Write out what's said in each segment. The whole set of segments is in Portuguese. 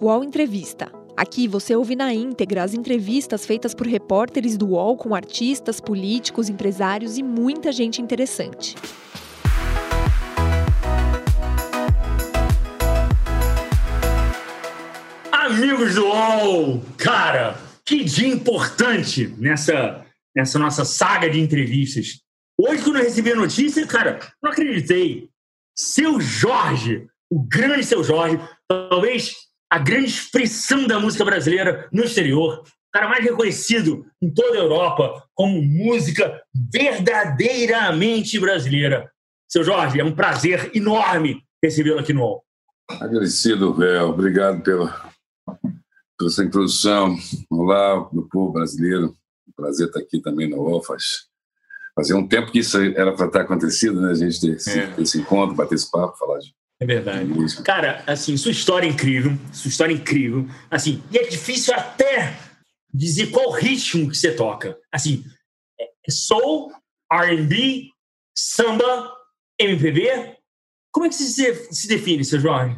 UOL Entrevista. Aqui você ouve na íntegra as entrevistas feitas por repórteres do UOL com artistas, políticos, empresários e muita gente interessante. Amigos do UOL! Cara, que dia importante nessa, nessa nossa saga de entrevistas. Hoje, quando eu recebi a notícia, cara, não acreditei. Seu Jorge, o grande Seu Jorge, talvez a grande expressão da música brasileira no exterior, o cara mais reconhecido em toda a Europa como música verdadeiramente brasileira. Seu Jorge, é um prazer enorme recebê-lo aqui no UOL. Agradecido, Véu. Obrigado pela, pela sua introdução. Olá, meu povo brasileiro. Prazer estar aqui também no UOL. Faz, fazia um tempo que isso era para estar acontecido, né? A gente ter esse, é. esse encontro, bater esse papo, falar de é verdade. Cara, assim, sua história é incrível, sua história é incrível. Assim, e é difícil até dizer qual ritmo que você toca. Assim, é soul, R&B, samba, MPB. Como é que você se define, seu Jorge?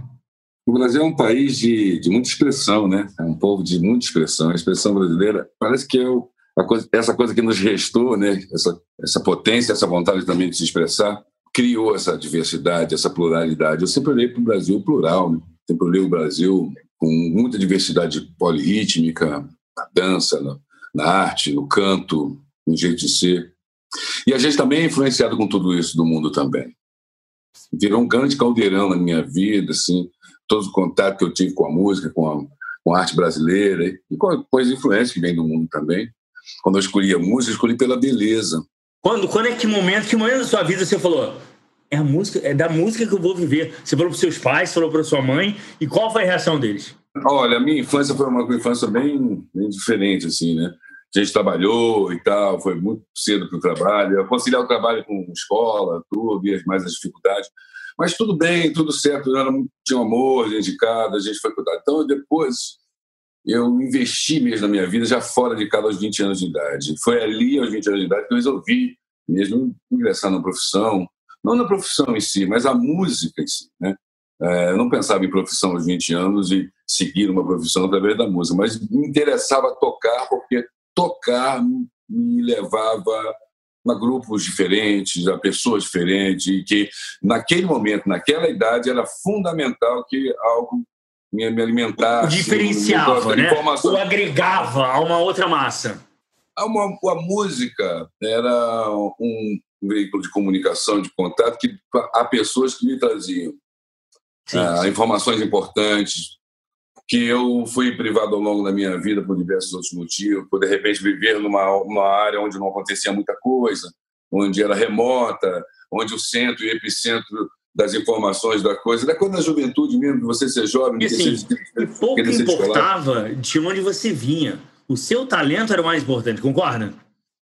O Brasil é um país de, de muita expressão, né? É um povo de muita expressão. A expressão brasileira parece que é o, coisa, essa coisa que nos restou, né? Essa, essa potência, essa vontade também de se expressar criou essa diversidade, essa pluralidade. Eu sempre olhei para o Brasil plural, né? sempre olhei o Brasil com muita diversidade polirrítmica, na dança, na, na arte, no canto, no jeito de ser. E a gente também é influenciado com tudo isso do mundo também. Virou um grande caldeirão na minha vida, assim, todo o contato que eu tive com a música, com a, com a arte brasileira e com, as influências que vêm do mundo também. Quando eu escolhi a música, eu escolhi pela beleza, quando, quando é que momento, que momento da sua vida você falou, é a música, é da música que eu vou viver? Você falou para seus pais, falou para sua mãe, e qual foi a reação deles? Olha, a minha infância foi uma infância bem, bem diferente, assim, né? A gente trabalhou e tal, foi muito cedo para o trabalho, eu conciliar o trabalho com escola, tudo, e mais as dificuldades. Mas tudo bem, tudo certo, era, tinha um amor dentro de casa, a gente foi cuidar. Então, depois, eu investi mesmo na minha vida já fora de casa aos 20 anos de idade. Foi ali, aos 20 anos de idade, que eu resolvi mesmo ingressar na profissão, não na profissão em si, mas a música em si. Né? É, eu não pensava em profissão aos 20 anos e seguir uma profissão através da música, mas me interessava tocar, porque tocar me levava a grupos diferentes, a pessoas diferentes, e que naquele momento, naquela idade, era fundamental que algo me, me alimentasse. O diferenciava, né? Informação. O agregava a uma outra massa. A, uma, a música era um veículo de comunicação, de contato, que há pessoas que me traziam sim, ah, sim. informações importantes, que eu fui privado ao longo da minha vida por diversos outros motivos, por de repente viver numa, numa área onde não acontecia muita coisa, onde era remota, onde o centro e epicentro das informações da coisa, da coisa da juventude mesmo, de você ser jovem. E, assim, ser, pouco importava de onde você vinha. O seu talento era o mais importante, concorda?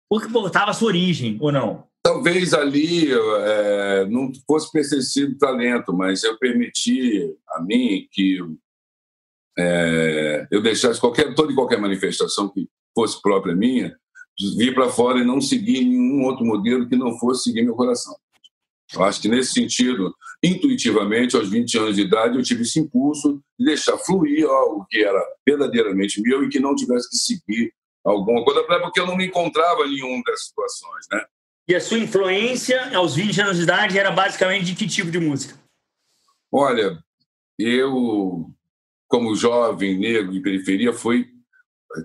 Pouco importava a sua origem, ou não? Talvez ali é, não fosse percebido talento, mas eu permiti a mim que é, eu deixasse qualquer, toda e qualquer manifestação que fosse própria minha, vir para fora e não seguir nenhum outro modelo que não fosse seguir meu coração. Eu acho que nesse sentido, intuitivamente, aos 20 anos de idade, eu tive esse impulso de deixar fluir algo que era verdadeiramente meu e que não tivesse que seguir alguma coisa, porque eu não me encontrava em nenhuma das situações, né? E a sua influência aos 20 anos de idade era basicamente de que tipo de música? Olha, eu, como jovem negro de periferia, fui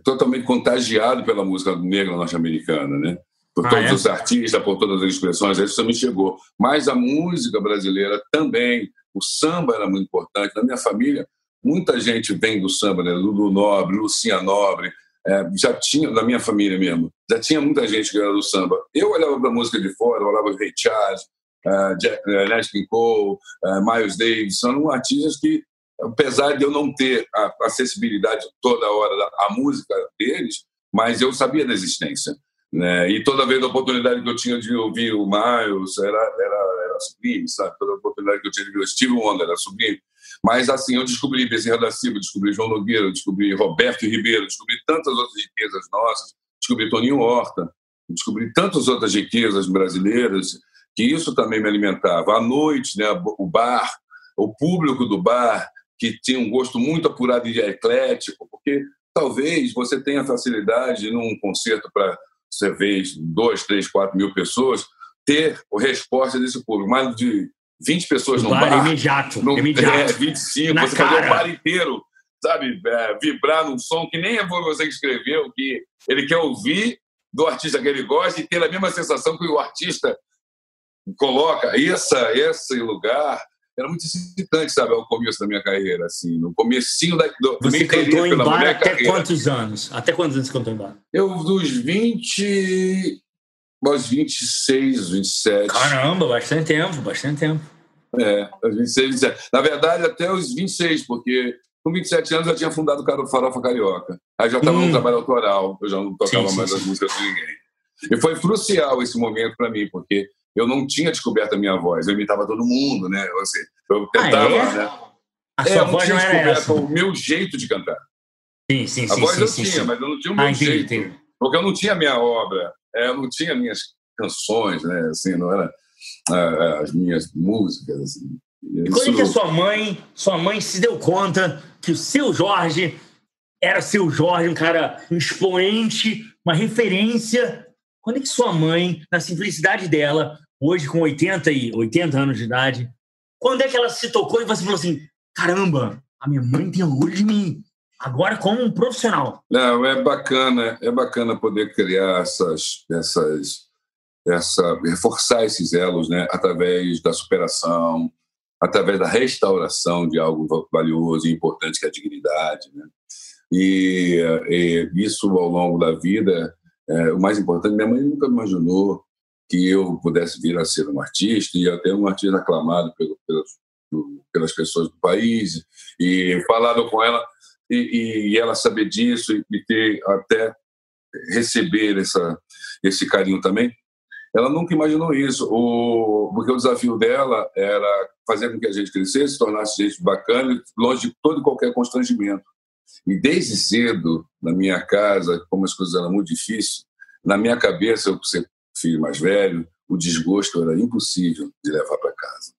totalmente contagiado pela música negra norte-americana, né? Por ah, todos é? os artistas, por todas as expressões, isso também chegou. Mas a música brasileira também, o samba era muito importante. Na minha família, muita gente vem do samba, né? Lulu Nobre, Lucinha Nobre, é, já tinha, na minha família mesmo, já tinha muita gente que era do samba. Eu olhava para a música de fora, eu olhava Ray Charles, uh, Jack, uh, Nat King Cole, uh, Miles Davis, são artistas que, apesar de eu não ter a acessibilidade toda hora à música deles, mas eu sabia da existência. Né? E toda vez a oportunidade que eu tinha de ouvir o Miles era, era, era sublime, sabe? Toda oportunidade que eu tinha de ouvir o Steve Wonder era sublime. Mas assim, eu descobri Bezerra da Silva, descobri João Nogueira, descobri Roberto Ribeiro, descobri tantas outras riquezas nossas, descobri Toninho Horta, descobri tantas outras riquezas brasileiras que isso também me alimentava. À noite, né, o bar, o público do bar, que tinha um gosto muito apurado e eclético, porque talvez você tenha facilidade num concerto para você ver dois, três, quatro mil pessoas, ter a resposta desse público. Mais de 20 pessoas no bar. Imediato. No, imediato. É, 25, Na você cara. fazer o bar inteiro, sabe? É, vibrar num som que nem é você que escreveu, que ele quer ouvir do artista que ele gosta e ter a mesma sensação que o artista coloca. Essa, esse lugar era muito excitante, sabe, ao começo da minha carreira, assim, no comecinho da, do, Você cantou em bar até carreira. quantos anos? Até quantos anos você cantou em bar? Eu, dos 20 aos 26, 27. Caramba, bastante tempo, bastante tempo. É, aos 26, 27. Na verdade, até os 26, porque com 27 anos eu tinha fundado o Farofa Carioca. Aí já estava hum. no trabalho autoral, eu já não tocava sim, mais sim, as músicas de ninguém. E foi crucial esse momento para mim, porque eu não tinha descoberto a minha voz, eu imitava todo mundo, né? Assim, eu tentava, ah, é? né? A sua é, voz não tinha descoberto essa. o meu jeito de cantar. Sim, sim, sim. A voz sim, eu sim, tinha, mas eu não tinha o meu ah, jeito. Entendi. Porque eu não tinha a minha obra, é, eu não tinha minhas canções, né? Assim, não era ah, as minhas músicas, assim. E quando é que a sua mãe, sua mãe se deu conta que o seu Jorge era seu Jorge, um cara um expoente, uma referência? Quando é que sua mãe, na simplicidade dela, hoje com 80 e 80 anos de idade, quando é que ela se tocou e você falou assim: caramba, a minha mãe tem orgulho de mim, agora como um profissional? Não, é bacana, é bacana poder criar essas, essas, essa, reforçar esses elos, né, através da superação, através da restauração de algo valioso e importante que é a dignidade, né? E, e isso ao longo da vida, é, o mais importante, minha mãe nunca imaginou que eu pudesse vir a ser um artista e até um artista aclamado pelo, pelas, pelas pessoas do país e falado com ela e, e ela saber disso e, e ter até receber essa, esse carinho também. Ela nunca imaginou isso, o, porque o desafio dela era fazer com que a gente crescesse, tornasse gente bacana, longe de todo e qualquer constrangimento. E desde cedo, na minha casa, como as coisas eram muito difíceis, na minha cabeça, eu filho mais velho, o desgosto era impossível de levar para casa.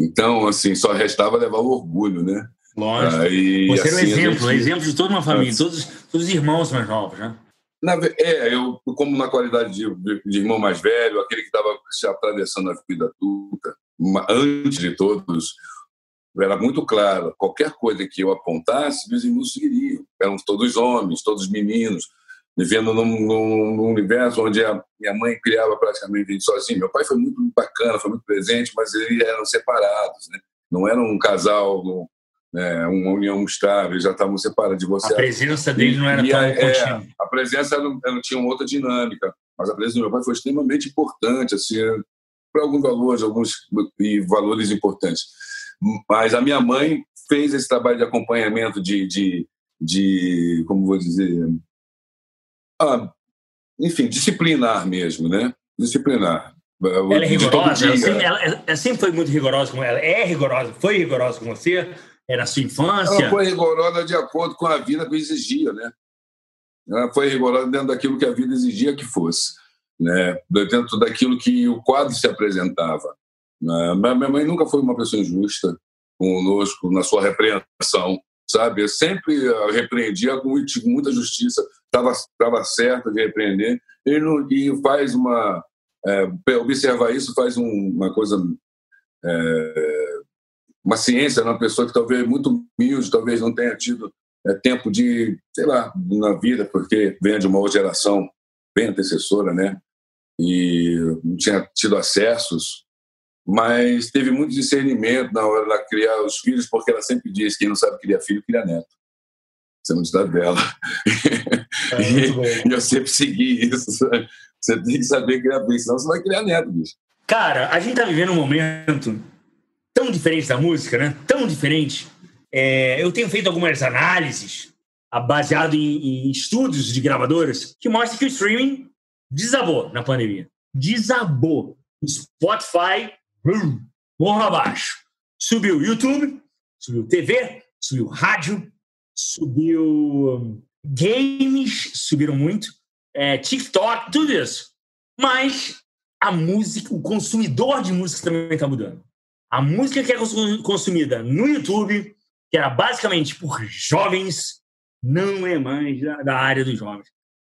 Então, assim, só restava levar o orgulho, né? Lógico. Aí, Você assim, era um exemplo, gente... exemplo de toda uma família, todos, todos os irmãos mais novos, né? Na, é, eu, como na qualidade de, de, irmão mais velho, aquele que estava se atravessando a vida adulta, antes de todos, era muito claro, qualquer coisa que eu apontasse, meus irmãos seguiriam. Eram todos homens, todos meninos, vivendo num, num, num, universo onde a minha mãe criava praticamente sozinha. Meu pai foi muito bacana, foi muito presente, mas eles eram separados, né? Não era um casal, né, uma união estável, já estavam separados, de você. A presença dele não era e, tão a, é, a presença não, não tinha uma outra dinâmica, mas a presença do meu pai foi extremamente importante, assim, para alguns valores, alguns e valores importantes. Mas a minha mãe fez esse trabalho de acompanhamento de, de, de como vou dizer, ah, enfim, disciplinar mesmo, né? Disciplinar. Ela é rigorosa, ela sempre, ela, sempre, foi muito rigorosa com ela. É rigorosa, foi rigorosa com você? Era a sua infância? Ela foi rigorosa de acordo com a vida que exigia, né? Ela foi rigorosa dentro daquilo que a vida exigia que fosse, né? Dentro daquilo que o quadro se apresentava. Né? Minha mãe nunca foi uma pessoa injusta conosco na sua repreensão, sabe? Eu sempre repreendia com muita justiça, estava certo de repreender. E, não, e faz uma é, observar isso faz um, uma coisa é, uma ciência uma pessoa que talvez muito humilde talvez não tenha tido é, tempo de sei lá na vida porque vem de uma geração bem antecessora né? E não tinha tido acessos mas teve muito discernimento na hora de criar os filhos porque ela sempre diz quem não sabe criar filho cria neto. Você não está dela. É, e, e, eu sempre segui isso. Você tem que saber criar bem, senão você vai criar neto, bicho. Cara, a gente está vivendo um momento tão diferente da música, né? Tão diferente. É, eu tenho feito algumas análises baseado em, em, estudos de gravadoras que mostram que o streaming desabou na pandemia. Desabou. O Spotify, bum, morra abaixo. Subiu YouTube, subiu TV, subiu rádio, subiu games, subiram muito, é, TikTok, tudo isso. Mas a música, o consumidor de música também está mudando. A música que é consumida no YouTube, que era basicamente por jovens, não é mais da, da área dos jovens.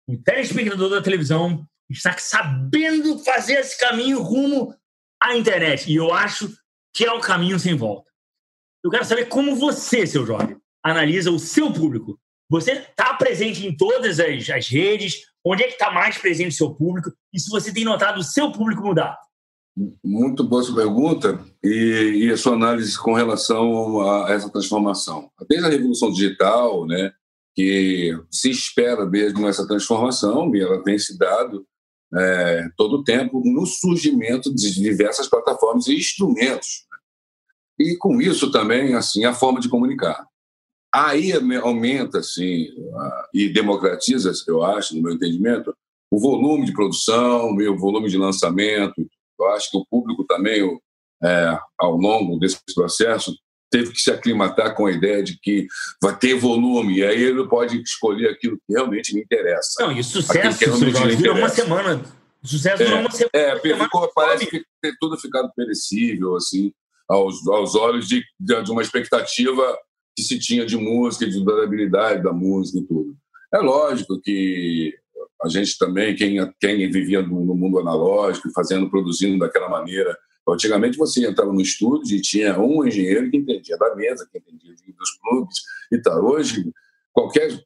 O telespectador da televisão está sabendo fazer esse caminho rumo à internet. E eu acho que é o caminho sem volta. Eu quero saber como você, seu Jorge, analisa o seu público. Você está presente em todas as, as redes? Onde é que está mais presente o seu público? E se você tem notado o seu público mudar? Muito boa sua pergunta e, e, a sua análise com relação a essa transformação. Desde a revolução digital, né, que se espera mesmo essa transformação, e ela tem se dado é, todo o tempo no surgimento de diversas plataformas e instrumentos. E com isso também assim a forma de comunicar. Aí aumenta assim e democratiza, eu acho, no meu entendimento, o volume de produção, o volume de lançamento. Eu acho que o público também, é, ao longo desse processo, teve que se aclimatar com a ideia de que vai ter volume, e aí ele pode escolher aquilo que realmente lhe interessa. Não, e sucesso, virou uma semana. Sucesso é, uma semana. É, ficou, parece que ter tudo ficado perecível, assim, aos, aos olhos de, de uma expectativa que se tinha de música, de durabilidade da música e tudo. É lógico que a gente também, quem, quem vivia no, no mundo analógico, fazendo, produzindo daquela maneira, Antigamente você entrava no estúdio e tinha um engenheiro que entendia da mesa, que entendia dos clubes e tal. Hoje, qualquer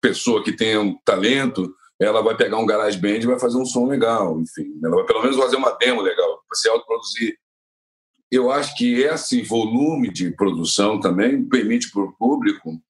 pessoa que tenha um talento, ela vai pegar um garage band e vai fazer um som legal, enfim. Ela vai pelo menos fazer uma demo legal, se autoproduzir. Eu acho que esse volume de produção também permite para o público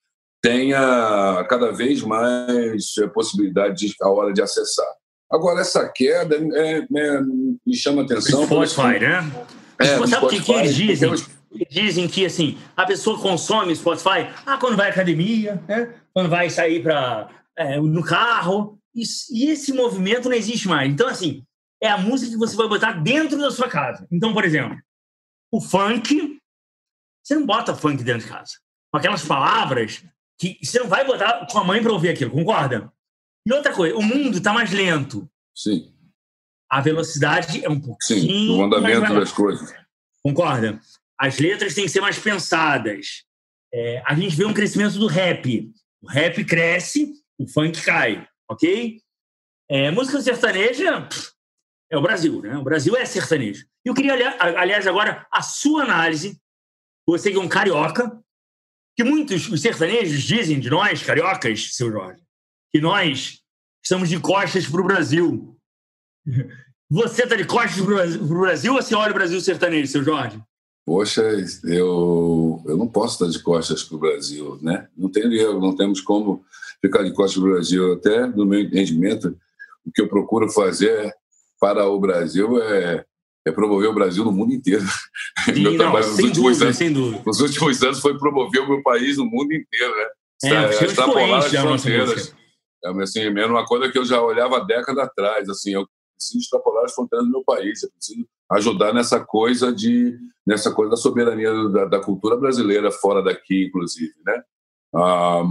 tenha cada vez mais possibilidade de, a hora de acessar. Agora, essa queda é, é, me chama atenção. Spotify, né? É, Você sabe o que, que eles dizem? Eles dizem que assim, a pessoa consome Spotify ah, quando vai à academia, né? quando vai sair pra, é, no carro. E, e esse movimento não existe mais. Então, assim, é a música que você vai botar dentro da sua casa. Então, por exemplo, o funk, você não bota funk dentro de casa. Com aquelas palavras que você não vai botar com a mãe para ouvir aquilo, concorda? E outra coisa, o mundo está mais lento. Sim. A velocidade é um pouquinho. Sim, o andamento das coisas. Concorda? As letras têm que ser mais pensadas. É, a gente vê um crescimento do rap. O rap cresce, o funk cai, ok? É, música sertaneja é o Brasil, né? O Brasil é sertanejo. Eu queria, aliás, agora a sua análise. Você que é um carioca, que muitos os sertanejos dizem de nós, cariocas, seu Jorge, que nós estamos de costas para o Brasil. Você está de costas para o Brasil ou você olha o Brasil sertanejo, seu Jorge? Poxa, eu, eu não posso estar de costas para o Brasil, né? Não tem não temos como ficar de costas para o Brasil. Até, no meu entendimento, o que eu procuro fazer para o Brasil é, é promover o Brasil no mundo inteiro. Sim, meu não, trabalho nos últimos dúvida, anos, sem dúvida. Nos últimos anos foi promover o meu país no mundo inteiro, né? É, extrapolar as fronteiras. É assim, é uma coisa que eu já olhava década atrás. Assim, eu preciso extrapolar as fronteiras do meu país. Eu preciso ajudar nessa coisa de nessa coisa da soberania da, da cultura brasileira fora daqui, inclusive, né? Ah,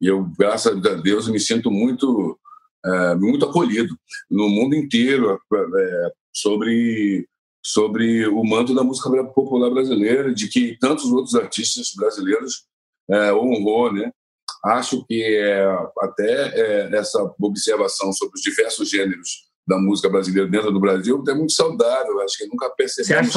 eu graças a Deus me sinto muito é, muito acolhido no mundo inteiro é, sobre sobre o manto da música popular brasileira, de que tantos outros artistas brasileiros é, honrou, né? Acho que é, até é, essa observação sobre os diversos gêneros da música brasileira dentro do Brasil é muito saudável. Acho que nunca percebemos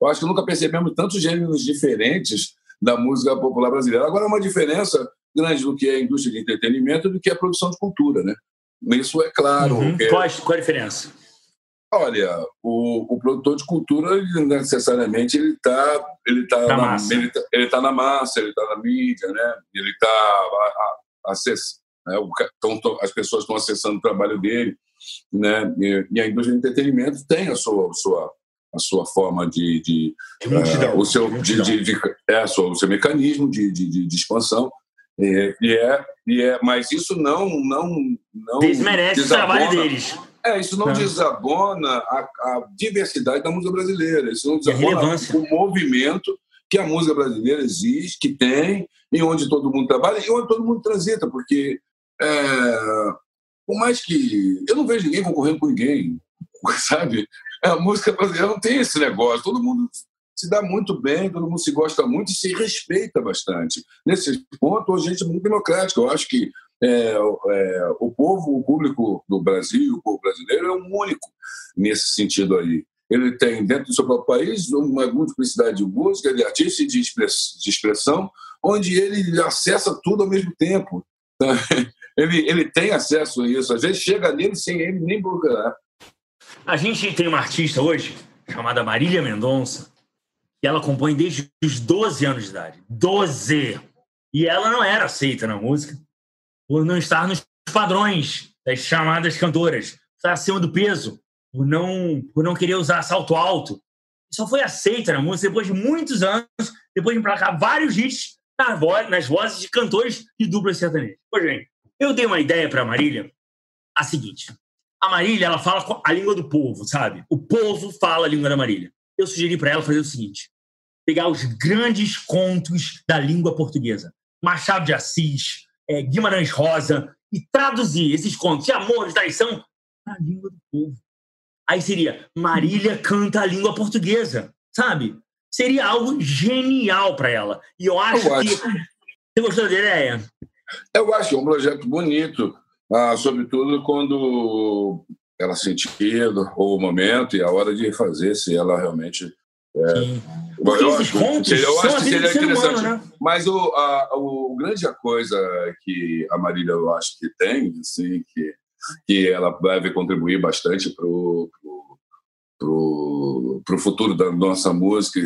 eu acho que nunca percebemos tantos gêneros diferentes da música popular brasileira. Agora, uma diferença grande do que é a indústria de entretenimento do que é a produção de cultura, né? Isso é claro. Uhum. Qual, qual a diferença? Olha, o, o, produtor de cultura ele necessariamente ele está ele tá na, na ele tá, ele tá na massa, ele está na mídia, né? Ele está acessando, né? então, as pessoas estão acessando o trabalho dele, né? E, e, a indústria de entretenimento tem a sua, a sua a sua forma de, de uh, o seu de, de, de, é sua, o seu mecanismo de, de, de expansão e, e, é e é mas isso não não não desmerece o trabalho deles. É, isso não, desabona a, a, diversidade da música brasileira, isso não desabona o movimento que a música brasileira existe, que tem, e onde todo mundo trabalha e onde todo mundo transita, porque é, por mais que eu não vejo ninguém concorrendo com ninguém, sabe? A música brasileira não tem esse negócio, todo mundo se dá muito bem, todo mundo se gosta muito e se respeita bastante. Nesse ponto, a gente é muito democrático. Eu acho que é, é, o povo, o público do Brasil, o povo brasileiro, é um único nesse sentido aí. Ele tem, dentro do seu próprio país, uma multiplicidade de música, de artista e de, expressão, onde ele acessa tudo ao mesmo tempo. Ele, ele tem acesso a isso. Às vezes chega nele sem ele nem procurar. A gente tem uma artista hoje, chamada Marília Mendonça, que ela compõe desde os 12 anos de idade. 12! E ela não era aceita na música por não estar nos padrões das chamadas cantoras, estar acima do peso, por não, por não querer usar salto alto. Só foi aceita na música depois de muitos anos, depois de emplacar vários hits nas vozes de cantores de dupla sertaneja. Pois bem, eu dei uma ideia para a Marília, a seguinte. A Marília, ela fala a língua do povo, sabe? O povo fala a língua da Marília. Eu sugeri para ela fazer o seguinte: pegar os grandes contos da língua portuguesa, Machado de Assis, é, Guimarães Rosa, e traduzir esses contos de amor, de traição, para a língua do povo. Aí seria Marília canta a língua portuguesa, sabe? Seria algo genial para ela. E eu acho eu que. Acho. Você gostou da ideia? Eu acho um projeto bonito, ah, sobretudo quando ela sentir o momento e a hora de fazer, se ela realmente. É, Sim. Eu seria, eu acho que seria interessante. Humano, né? Mas o, a, o, grande coisa que a Marília eu acho que tem, assim, que, que ela deve contribuir bastante para o pro, pro futuro da nossa música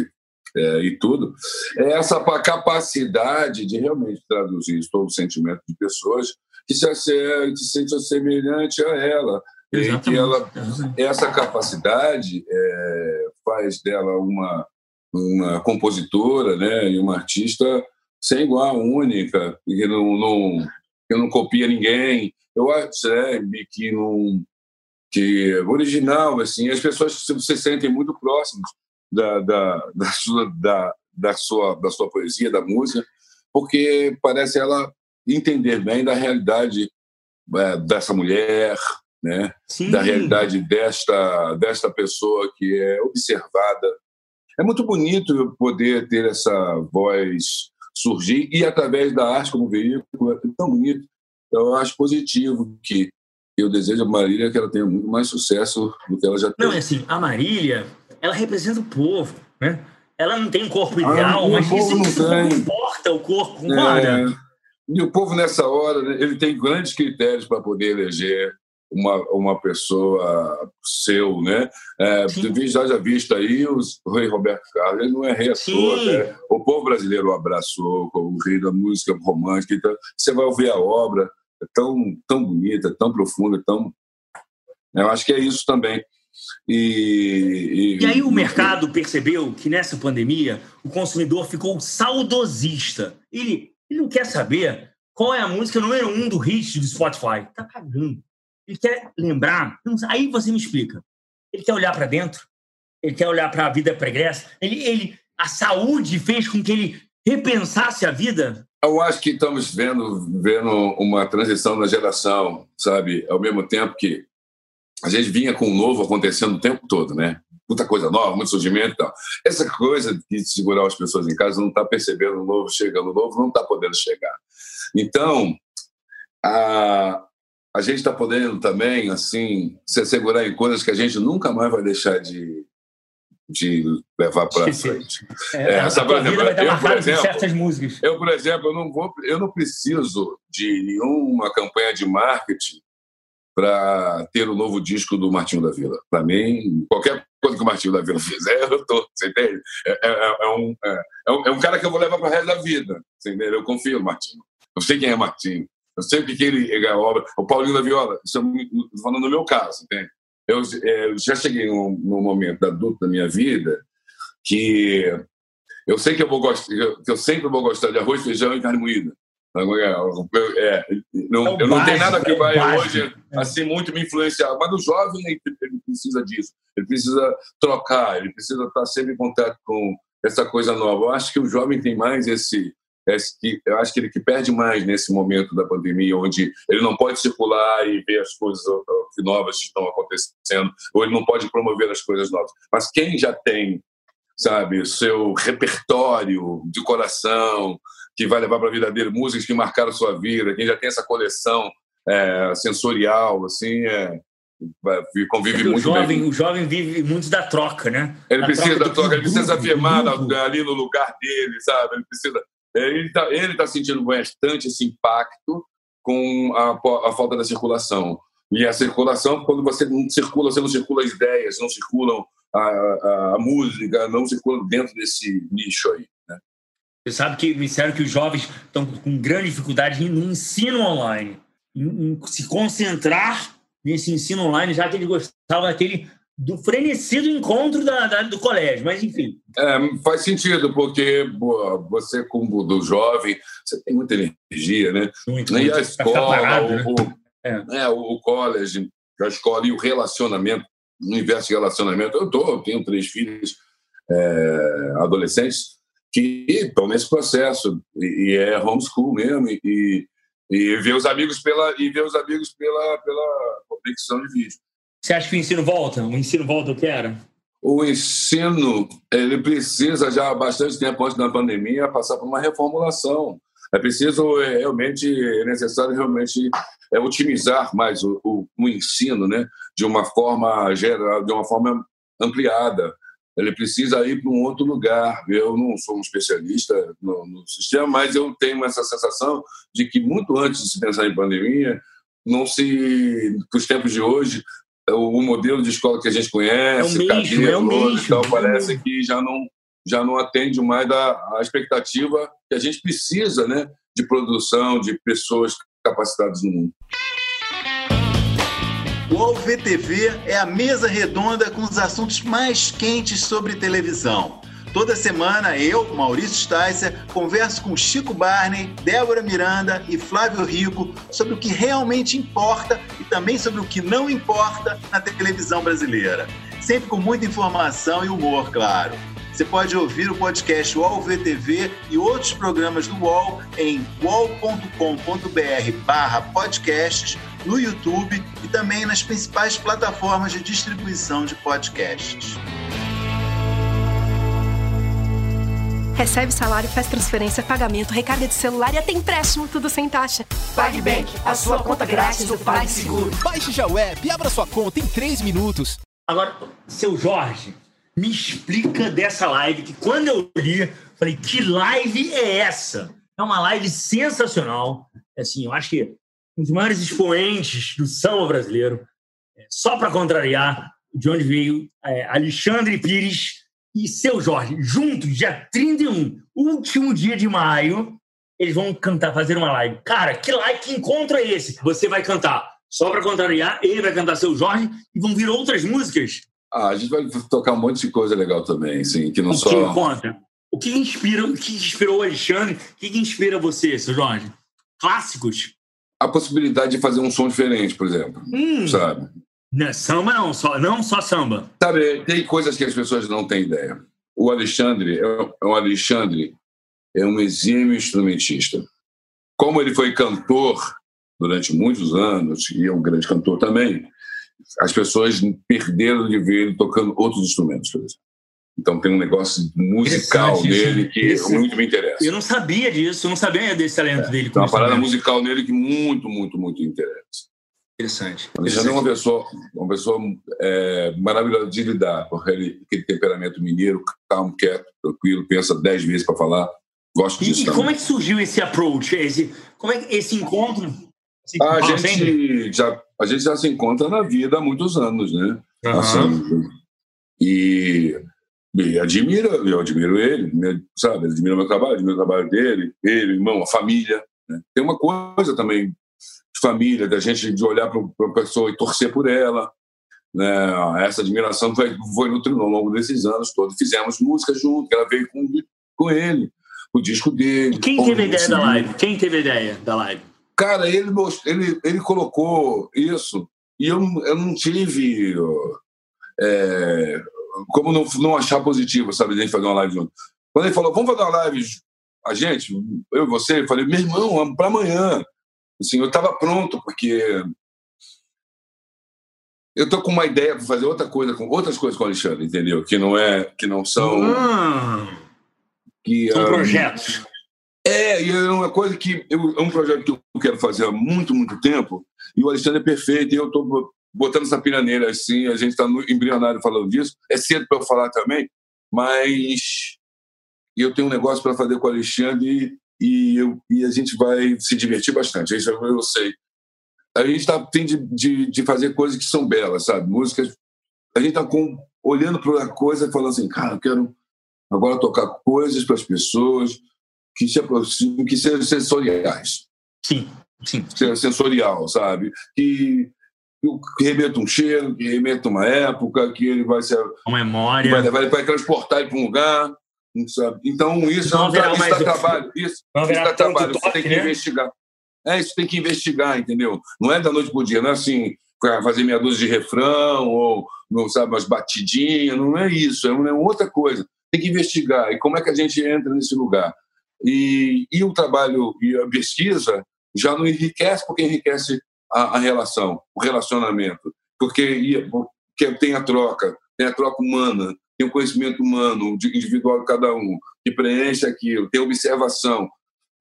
é, e tudo, é essa capacidade de realmente traduzir todo o sentimento de pessoas que se, se sente semelhante a ela. E que ela, essa capacidade é, faz dela uma, uma compositora né, e uma artista sem igual, única, que não, não, que não copia ninguém. Eu acho é, que não que é original assim as pessoas se sentem muito próximas da, da, da, sua, da, da, sua, da sua poesia, da música, porque parece ela entender bem da realidade é, dessa mulher, né? da realidade desta, desta pessoa que é observada. É muito bonito poder ter essa voz surgir e através da arte como veículo, é tão bonito. Eu acho positivo que eu desejo a Marília que ela tenha muito mais sucesso do que ela já tem. Não, é assim, a Marília, ela representa o povo, né? Ela não tem um corpo ah, ideal, ah, mas isso, isso não importa o corpo, concorda? É, e o povo, nessa hora, né, ele tem grandes critérios para poder eleger uma, uma pessoa seu, né? É, já já visto aí os, o rei Roberto Carlos, ele não é rei à toa, né? O povo brasileiro o abraçou como o rei da música romântica. Então, você vai ouvir a obra, é tão, tão bonita, tão profunda, tão. Eu acho que é isso também. E, e, e aí o mercado percebeu que nessa pandemia o consumidor ficou saudosista. Ele, ele não quer saber qual é a música número um do hit do Spotify. Tá cagando. Ele quer lembrar. Aí você me explica. Ele quer olhar para dentro. Ele quer olhar para a vida pregressa. Ele, ele, a saúde fez com que ele repensasse a vida. Eu acho que estamos vendo, vendo uma transição na geração, sabe? Ao mesmo tempo que a gente vinha com o novo acontecendo o tempo todo, né? Muita coisa nova, muito surgimento e tal. Essa coisa de segurar as pessoas em casa não está percebendo o novo chegando, o novo não está podendo chegar. Então, a, a gente está podendo também, assim, se assegurar em coisas que a gente nunca mais vai deixar de, de levar para frente. É, é, sabe, por exemplo, eu, por exemplo, certas músicas. eu, por exemplo, eu não vou, eu não preciso de nenhuma campanha de marketing para ter o novo disco do Martinho da Vila. Para mim, qualquer coisa que o Martinho da Vila fizer, eu tô, você entende? É, é, é, é um, é, é, um, é um cara que eu vou levar para o resto da vida, você entende? Eu confio no Martinho. Eu sei quem é Martinho. Eu sei o que, que ele é a obra. O Paulinho da Viola, estou falando no meu caso, entende? eu, é, eu já cheguei num, num, momento adulto da minha vida que eu sei que eu vou gostar, que eu sempre vou gostar de arroz, feijão e carne moída. É, não, é eu não tenho nada que é vai hoje é. assim muito me influenciar, mas o jovem ele precisa disso, ele precisa trocar, ele precisa estar sempre em contato com essa coisa nova. Eu acho que o jovem tem mais esse é que eu acho que ele que perde mais nesse momento da pandemia, onde ele não pode circular e ver as coisas novas que estão acontecendo, ou ele não pode promover as coisas novas. Mas quem já tem sabe, seu repertório de coração, que vai levar para a vida dele músicas que marcaram sua vida, quem já tem essa coleção é, sensorial, assim, é, convive é muito o jovem, bem. O jovem vive muito da troca, né? Ele da precisa troca da troca, ele precisa afirmar ali no lugar dele, sabe? Ele precisa. Ele está ele tá sentindo bastante esse impacto com a, a falta da circulação. E a circulação, quando você não circula, você não circula as ideias, não circulam a, a, a música, não circula dentro desse nicho aí. Né? Você sabe que me disseram que os jovens estão com grande dificuldade no ensino online, em, em se concentrar nesse ensino online, já que eles gostavam daquele do frenesi do encontro da, da, do colégio, mas enfim. É, faz sentido, porque você, como do jovem, você tem muita energia, né? Muito, e a escola, parado, o, né? o, é. É, o college, a escola e o relacionamento, o universo de relacionamento. Eu, tô, eu tenho três filhos é, adolescentes que estão nesse processo, e, e, é homeschool mesmo, e, e ver os amigos pela, e ver os amigos pela, pela conexão de vídeo. Você acha que o ensino volta? O ensino volta o que era? O ensino ele precisa já há bastante tempo antes da pandemia passar por uma reformulação. É preciso é, realmente é necessário realmente é otimizar mais o, o, o, ensino, né, de uma forma geral, de uma forma ampliada. Ele precisa ir para um outro lugar. Eu não sou um especialista no, no sistema, mas eu tenho essa sensação de que muito antes de se pensar em pandemia, não se, os tempos de hoje o modelo de escola que a gente conhece, é um mesmo, é um mesmo, então parece que já não já não atende mais a, a expectativa que a gente precisa, né, de produção de pessoas capacitadas no mundo. O UOL-VTV é a mesa redonda com os assuntos mais quentes sobre televisão. Toda semana eu, Maurício Sticer, converso com Chico Barney, Débora Miranda e Flávio Rico sobre o que realmente importa e também sobre o que não importa na televisão brasileira. Sempre com muita informação e humor, claro. Você pode ouvir o podcast UOL VTV e outros programas do UOL em wallcombr podcasts, no YouTube e também nas principais plataformas de distribuição de podcasts. Recebe salário, faz transferência, pagamento, recarga de celular e até empréstimo, tudo sem taxa. PagBank, a sua conta grátis do PagSeguro. Baixe já o app e abra sua conta em 3 minutos. Agora, seu Jorge, me explica dessa live que quando eu li, falei, que live é essa? É uma live sensacional. Assim, eu acho que um dos maiores expoentes do samba brasileiro. É, só para contrariar, de onde veio é, Alexandre Pires e seu Jorge, juntos, dia 31, último dia de maio, eles vão cantar, fazer uma live. Cara, que live, que encontro é esse? Você vai cantar só para contrariar, ele vai cantar seu Jorge e vão vir outras músicas. Ah, a gente vai tocar um monte de coisa legal também, sim, que não o só. Que encontra? O que inspira, o que inspirou o Alexandre? O que inspira você, seu Jorge? Clássicos? A possibilidade de fazer um som diferente, por exemplo. Hum. Sabe? Não, samba não, só, não só samba. Sabe, tem coisas que as pessoas não têm ideia. O Alexandre, é o Alexandre é um exímio instrumentista. Como ele foi cantor durante muitos anos, e é um grande cantor também, as pessoas perderam de ver ele tocando outros instrumentos, por exemplo. Então tem um negócio musical nele que muito me interessa. Eu não sabia disso, eu não sabia desse talento é, dele. Tem uma parada musical nele que muito, muito, muito interessa. Interessante. O Alexandre é uma pessoa, uma pessoa é, maravilhosa de lidar, com aquele, aquele temperamento mineiro, calmo, quieto, tranquilo, pensa dez vezes para falar. Gosto disso. E, como é que surgiu esse approach, esse, como é que, esse encontro? Esse a, gente já, a gente já se encontra na vida há muitos anos, né? Uhum. Assim, e, e admira, eu admiro ele, sabe? Ele admira o meu trabalho, admira o trabalho dele, ele, irmão, a família. Né? Tem uma coisa também família, da gente de olhar para uma pessoa e torcer por ela. Né? Essa admiração foi, foi nutrindo ao longo desses anos todos. Fizemos música junto, ela veio com, com ele, o disco dele. Quem teve a ideia da live? Quem teve a ideia da live? Cara, ele, ele, ele colocou isso e eu, eu não tive é, como não, não achar positivo, sabe, a gente fazer uma live junto. Quando ele falou, vamos fazer uma live, a gente, eu e você, eu falei, meu irmão, para amanhã. Assim, eu estava pronto, porque eu tô com uma ideia para fazer outra coisa com outras coisas com o Alexandre, entendeu? Que não é, que não são. Ah, que, são um, projetos. É, e é uma coisa que eu, é um projeto que eu quero fazer há muito, muito tempo. E o Alexandre é perfeito. E eu estou botando essa piraneira assim. A gente está embrionário falando disso. É cedo para eu falar também, mas eu tenho um negócio para fazer com o Alexandre e, eu, e a gente vai se divertir bastante. Isso eu sei a gente tá, tem de, de, de, fazer coisas que são belas, sabe? Músicas. A gente está olhando para a coisa e falando assim, cara, eu quero agora tocar coisas para as pessoas que se aproximem, que sejam sensoriais. Sim, sim. Seja sensorial, sabe? Que, que remeta um cheiro, que remeta uma época, que ele vai ser. Uma memória. Vai, vai, vai transportar ele para um lugar. Sabe? Então, isso não, não tá, isso dá trabalho. Isso, isso dá trabalho. Você tem que né? investigar. É, isso tem que investigar, entendeu? Não é da noite para o dia, não é assim, fazer meia dúzia de refrão ou, não sabe, umas batidinhas, não é isso, é uma outra coisa. Tem que investigar. E como é que a gente entra nesse lugar? E, e o trabalho e a pesquisa já não enriquece, porque enriquece a, a relação, o relacionamento. Porque, porque tem a troca, tem a troca humana, tem o conhecimento humano, individual de cada um, que preenche aquilo, tem observação.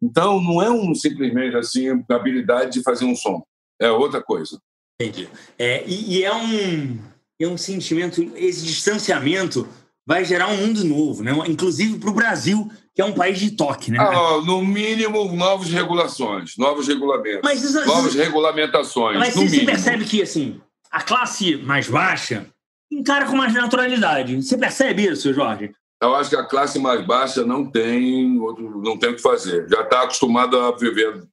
Então, não é um simplesmente assim a habilidade de fazer um som, é outra coisa. Entendi. É, e, e, é um é um sentimento, esse distanciamento vai gerar um mundo novo, né? Inclusive para o Brasil, que é um país de toque, né? Ah, no mínimo, novas regulações, novos regulamentos, mas, isso, novas regulamentações. Mas no você mínimo. percebe que assim a classe mais baixa encara com mais naturalidade. Você percebe isso, Jorge? Eu acho que a classe mais baixa não tem outro, não tem o que fazer. Já está acostumada a viver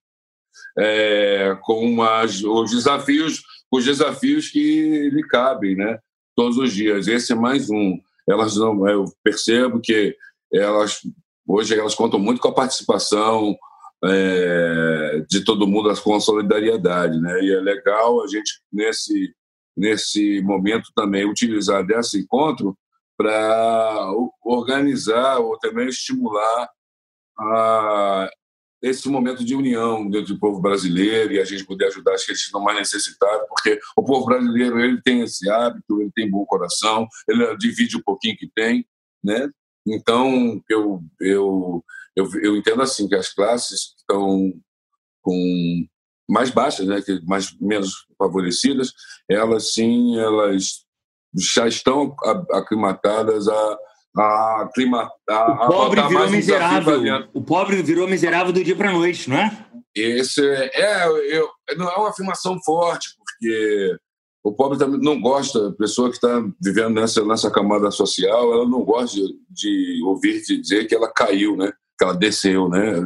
é, com umas, os desafios, os desafios que lhe cabem, né? Todos os dias. Esse é mais um. Elas não, eu percebo que elas hoje elas contam muito com a participação é, de todo mundo, com a solidariedade, né? E é legal a gente nesse nesse momento também utilizar desse encontro para organizar ou também estimular a, esse momento de união dentro do povo brasileiro e a gente poder ajudar as que estão mais necessitados, porque o povo brasileiro ele tem esse hábito, ele tem bom coração, ele divide o pouquinho que tem, né? Então eu eu eu, eu entendo assim que as classes estão com mais baixas, né, que mais menos favorecidas, elas sim elas já estão aclimatadas a, a aclimatar. O pobre virou miserável. O pobre virou miserável do dia para a noite, não é? Esse é, é, eu, não é uma afirmação forte, porque o pobre também não gosta, a pessoa que está vivendo nessa, nessa camada social, ela não gosta de, de ouvir dizer que ela caiu, né? que ela desceu. Né?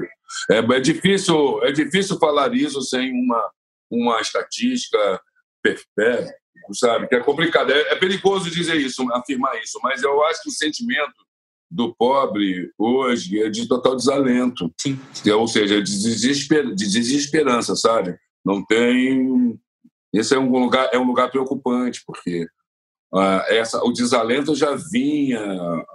É, é, difícil, é difícil falar isso sem uma, uma estatística perfeita, sabe? Que é complicado. É, é, perigoso dizer isso, afirmar isso, mas eu acho que o sentimento do pobre hoje é de total desalento. Sim. Ou seja, de, desesper, de desesperança, sabe? Não tem. Esse é um lugar, é um lugar preocupante, porque uh, essa, o desalento já vinha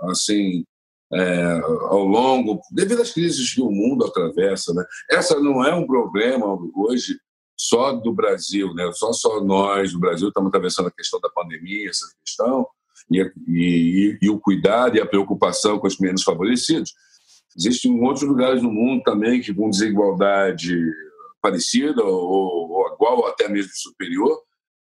assim é, ao longo, devido às crises que o mundo atravessa. Né? Essa não é um problema hoje só do Brasil, né? Só só nós do Brasil estamos atravessando a questão da pandemia, essa questão e, e, e o cuidado e a preocupação com os menos favorecidos. Existem outros lugares no mundo também que com desigualdade parecida ou, ou igual ou até mesmo superior,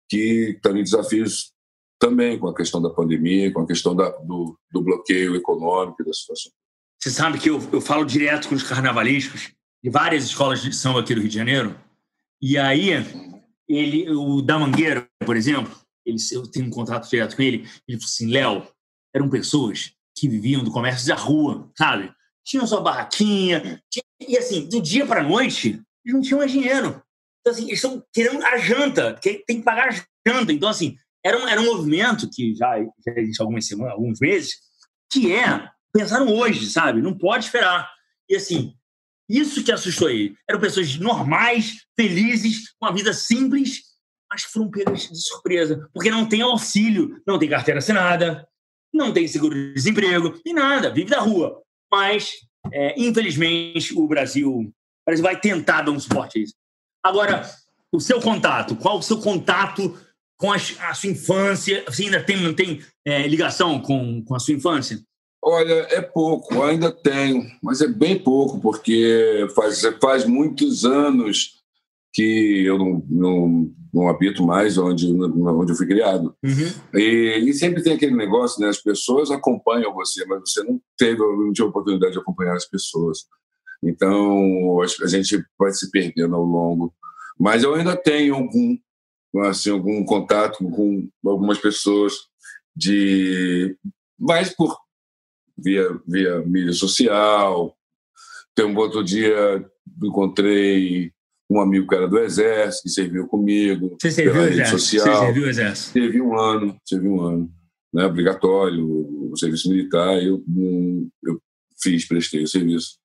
que também desafios também com a questão da pandemia, com a questão da, do, do bloqueio econômico da situação. Você sabe que eu, eu falo direto com os carnavalescos de várias escolas de samba aqui do Rio de Janeiro e aí, ele, o da Mangueira, por exemplo, ele, eu tenho um contato direto com ele, ele falou assim, Léo, eram pessoas que viviam do comércio da rua, sabe? Tinham sua barraquinha, tinha, e assim, do dia para a noite, eles não tinham mais dinheiro. Então, assim, eles estão querendo a janta, que tem que pagar a janta. Então, assim, era um, era um movimento que já, já existe algumas semanas, alguns meses, que é, pensaram hoje, sabe? Não pode esperar. E assim, isso que assustou ele. Eram pessoas normais, felizes, com a vida simples, mas foram pegas de surpresa, porque não tem auxílio, não tem carteira assinada, não tem seguro-desemprego, e nada, vive da rua. Mas, é, infelizmente, o Brasil, o Brasil vai tentar dar um suporte a isso. Agora, o seu contato, qual o seu contato com a, a sua infância? Você ainda tem, não tem é, ligação com, com a sua infância? Olha, é pouco, ainda tenho, mas é bem pouco, porque faz, faz muitos anos que eu não, não, não habito mais onde, onde eu fui criado. Uhum. E, e, sempre tem aquele negócio, né? As pessoas acompanham você, mas você não teve não tinha oportunidade de acompanhar as pessoas. Então, a gente vai se perdendo ao longo. Mas eu ainda tenho algum, assim, algum contato com algumas pessoas de mais por via via mídia social. Tem um outro dia encontrei um amigo que era do Exército, que serviu comigo. Você serviu o Exército? Social. Você serviu o Exército? Servi um ano, servi um ano. Né, obrigatório, o serviço militar. Eu, eu fiz, prestei o serviço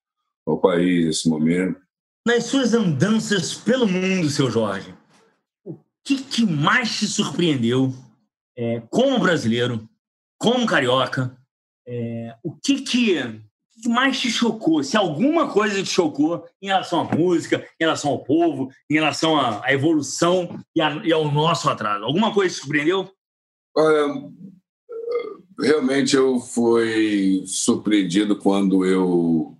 ao país nesse momento. Nas suas andanças pelo mundo, seu Jorge, que, que mais te surpreendeu é, como brasileiro, como carioca? É, o que, que que mais te chocou? Se alguma coisa te chocou em relação à música, em relação ao povo, em relação à, à evolução e, a, e, ao nosso atraso? Alguma coisa te surpreendeu? Olha, realmente eu fui surpreendido quando eu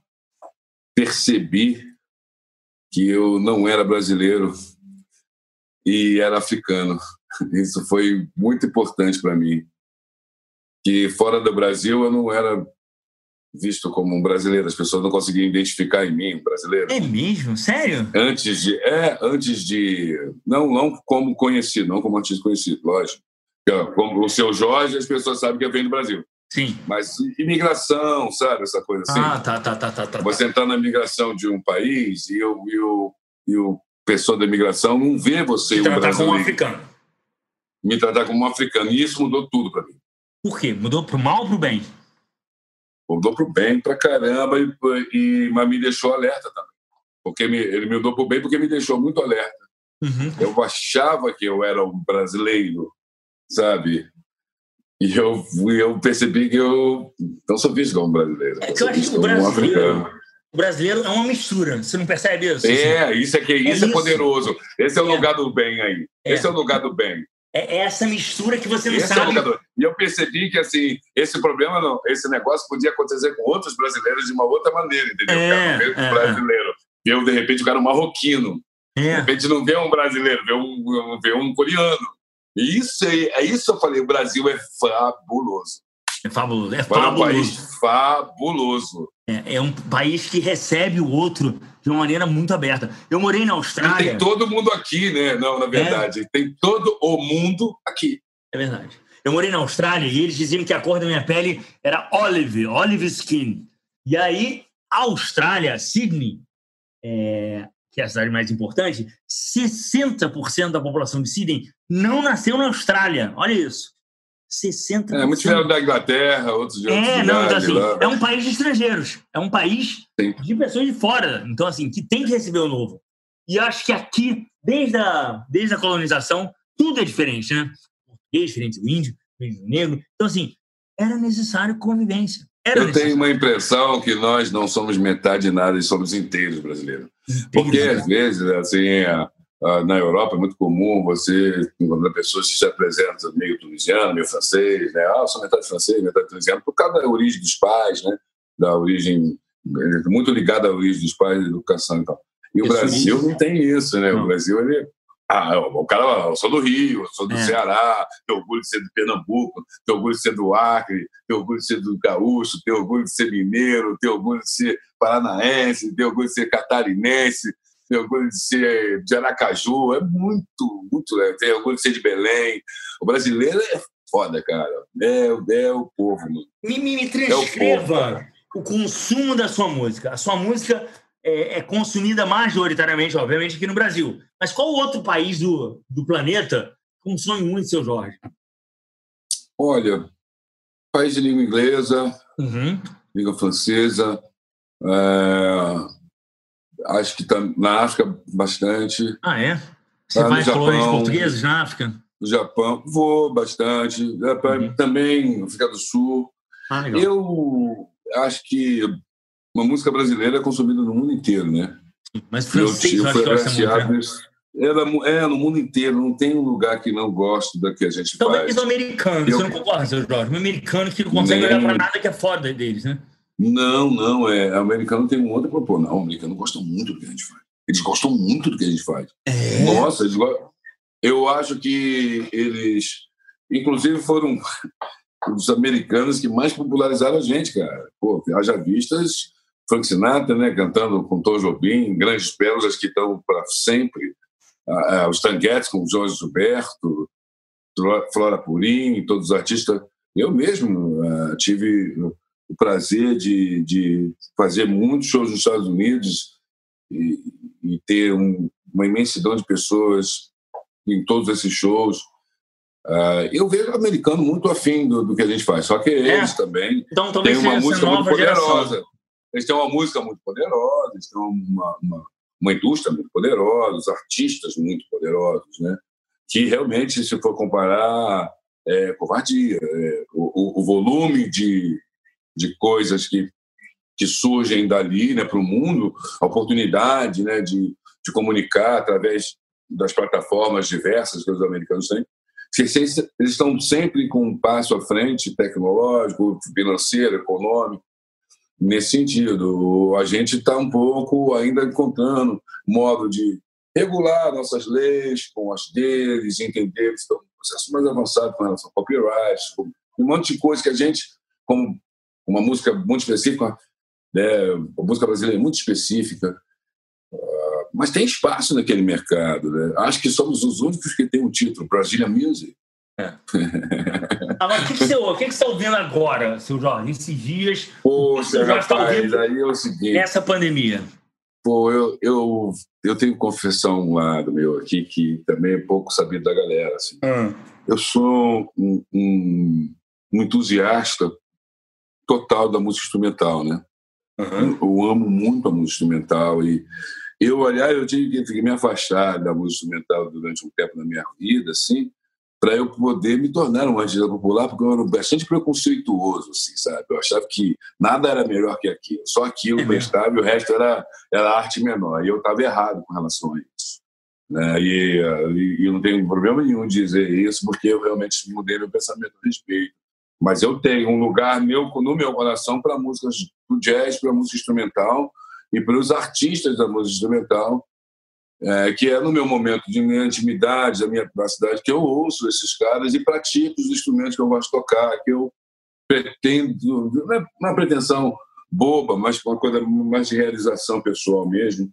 percebi que eu não era brasileiro e era africano. Isso foi muito importante para mim. Que fora do Brasil eu não era visto como um brasileiro. As pessoas não conseguiam identificar em mim um brasileiro. É mesmo? Sério? Antes de, é, antes de, não, não como conhecido, não como artista conhecido, lógico. Como o seu Jorge, as pessoas sabem que eu venho do Brasil. Sim. Mas imigração, sabe? Essa coisa assim. Ah, tá, tá, tá, tá. tá Você entrar na imigração de um país e o, e o, e o pessoa da imigração não vê você Me tratar como um africano. Me tratar como um africano. E isso mudou tudo para mim. Por quê? Mudou pro mal ou pro bem? mudou para o bem para caramba, e, e, mas me deixou alerta também. Porque me, ele me mudou para o bem porque me deixou muito alerta. Uhum. Eu achava que eu era um brasileiro, sabe? E eu, eu percebi que eu não sou visto como um brasileiro. É que eu acho que o brasileiro, o brasileiro é uma mistura. Você não percebe isso? É, isso é que isso é, isso. é poderoso. Esse é o é. lugar do bem aí. É. Esse é o lugar do bem. É essa mistura que você não esse é sabe. É e eu percebi que assim, esse problema, não, esse negócio podia acontecer com outros brasileiros de uma outra maneira, entendeu? É, o cara é, brasileiro. Eu, de repente, o cara um marroquino. É. De repente não vê um brasileiro, vê um, vê um coreano. E isso é, é isso eu falei, o Brasil é fabuloso. É fabuloso. É fabuloso. É um país fabuloso. É, é, um país que recebe o outro de uma maneira muito aberta. Eu morei na Austrália. E tem todo mundo aqui, né? Não, na verdade. É. Tem todo o mundo aqui. É verdade. Eu morei na Austrália e eles diziam que a cor da minha pele era olive, olive skin. E aí, a Austrália, Sydney, é, que é a cidade mais importante, 60% da população de Sydney não nasceu na Austrália. Olha isso. 60%. É, muitos vieram da Inglaterra, outros de outros É, não, então, assim, é um país de estrangeiros. É um país Sim. de pessoas de fora. Então, assim, que tem que receber o novo. E acho que aqui, desde a, desde a colonização, tudo é diferente, né? O português diferente do índio, do negro. Então, assim, era necessário convivência. Era eu necessário. tenho uma impressão que nós não somos metade de nada e somos inteiros brasileiros. Porque, às vezes, assim, ah, na Europa é muito comum você encontrar pessoas que se apresentam meio tunisiano, meio francês, né? Ah, eu sou metade francês, metade tunisiano, por causa da origem dos pais, né? Da origem muito ligada à origem dos pais, da educação e tal. E o Brasil não tem isso, né? Não. O Brasil ele ah, o cara, eu sou do Rio, eu sou do é. Ceará, tenho orgulho de ser do Pernambuco, tenho orgulho de ser do Acre, tenho orgulho de ser do Gaúcho, tenho orgulho de ser mineiro, tenho orgulho de ser paranaense, tenho orgulho de ser catarinense, tenho orgulho de ser de Aracaju, é muito, muito legal. Tenho orgulho de ser de Belém. O brasileiro é foda, cara. É, é o povo, mano. Me, me, me transcreva é o, o, consumo da sua música. A sua música é, é, consumida majoritariamente, obviamente, aqui no Brasil. Mas qual outro país do, do planeta consome muito seu Jorge? Olha, país de língua inglesa, uhum. língua francesa, é acho que tá na África bastante. Ah, é? Você ah, vai colônias portugueses na África? No Japão, vou bastante. É, uhum. Também África do Sul. Ah, legal. Eu acho que uma música brasileira é consumida no mundo inteiro, né? Mas francês, eu, eu, eu fui agraciado Era, é, no mundo inteiro, não tem um lugar que não goste da que a gente Também faz. Também americano, eu... você não concorda, seu Jorge? Um americano que não consegue nem... olhar para nada que é fora deles, né? Não, não, é. O americano tem um outro propor. Não, o americano gosta muito do que a gente faz. Eles gostam muito do que a gente faz. É? Nossa, eles gostam. Eu acho que eles, inclusive, foram os americanos que mais popularizaram a gente, cara. Pô, haja vistas, Frank Sinatra, né, cantando com Tom Jobim, grandes pérolas que estão para sempre. Ah, os tanguetes com Jorge Gilberto, Flora Purim, todos os artistas. Eu mesmo uh, tive o prazer de, de fazer muitos shows nos Estados Unidos e, e ter um, uma imensidão de pessoas em todos esses shows. Uh, eu vejo o americano muito afim do, do, que a gente faz, só que é. eles também então, têm uma música muito poderosa. Geração. Eles têm uma música muito poderosa, eles têm uma, uma, uma, indústria muito poderosa, os artistas muito poderosos, né? que realmente, se for comparar, é covardia. É, o, o, volume de, de coisas que, que surgem dali né, para o mundo, a oportunidade né, de, de comunicar através das plataformas diversas que os americanos têm, eles estão sempre com um passo à frente tecnológico, financeiro, econômico. Nesse sentido, a gente está um pouco ainda encontrando modo de regular nossas leis com as deles, entender que estão um processo mais avançado com relação ao copyright, um monte de coisa que a gente, como uma música muito específica, né, a música brasileira é muito específica, uh, mas tem espaço naquele mercado. Né? Acho que somos os únicos que tem o um título, Brasília Music. É. Agora, o que, que, você, o que, que você está ouvindo agora, seu Jorge? Esses dias. Poxa, rapaz, tá ouvindo aí é o seguinte. Essa pandemia. Pô, eu, eu, eu tenho confessão um lado meu aqui que também é pouco sabido da galera. Assim. Hum. Eu sou um, um, um entusiasta total da música instrumental, né? Uhum. Eu amo muito a música instrumental e eu, aliás, eu tive que me afastar da música instrumental durante um tempo na minha vida, assim, para eu poder me tornar um artista popular, porque eu era bastante preconceituoso, assim, sabe? Eu achava que nada era melhor que aquilo, só aquilo é prestava e o resto era, era arte menor. E eu estava errado com relação a isso. Né? E, e, e não tenho problema nenhum de dizer isso, porque eu realmente mudei meu pensamento a respeito. Mas eu tenho um lugar meu, no meu coração para músicas do jazz, para música instrumental e para os artistas da música instrumental, é, que é no meu momento de minha intimidade, da minha privacidade, que eu ouço esses caras e pratico os instrumentos que eu gosto de tocar, que eu pretendo, não é uma pretensão boba, mas uma coisa mais de realização pessoal mesmo,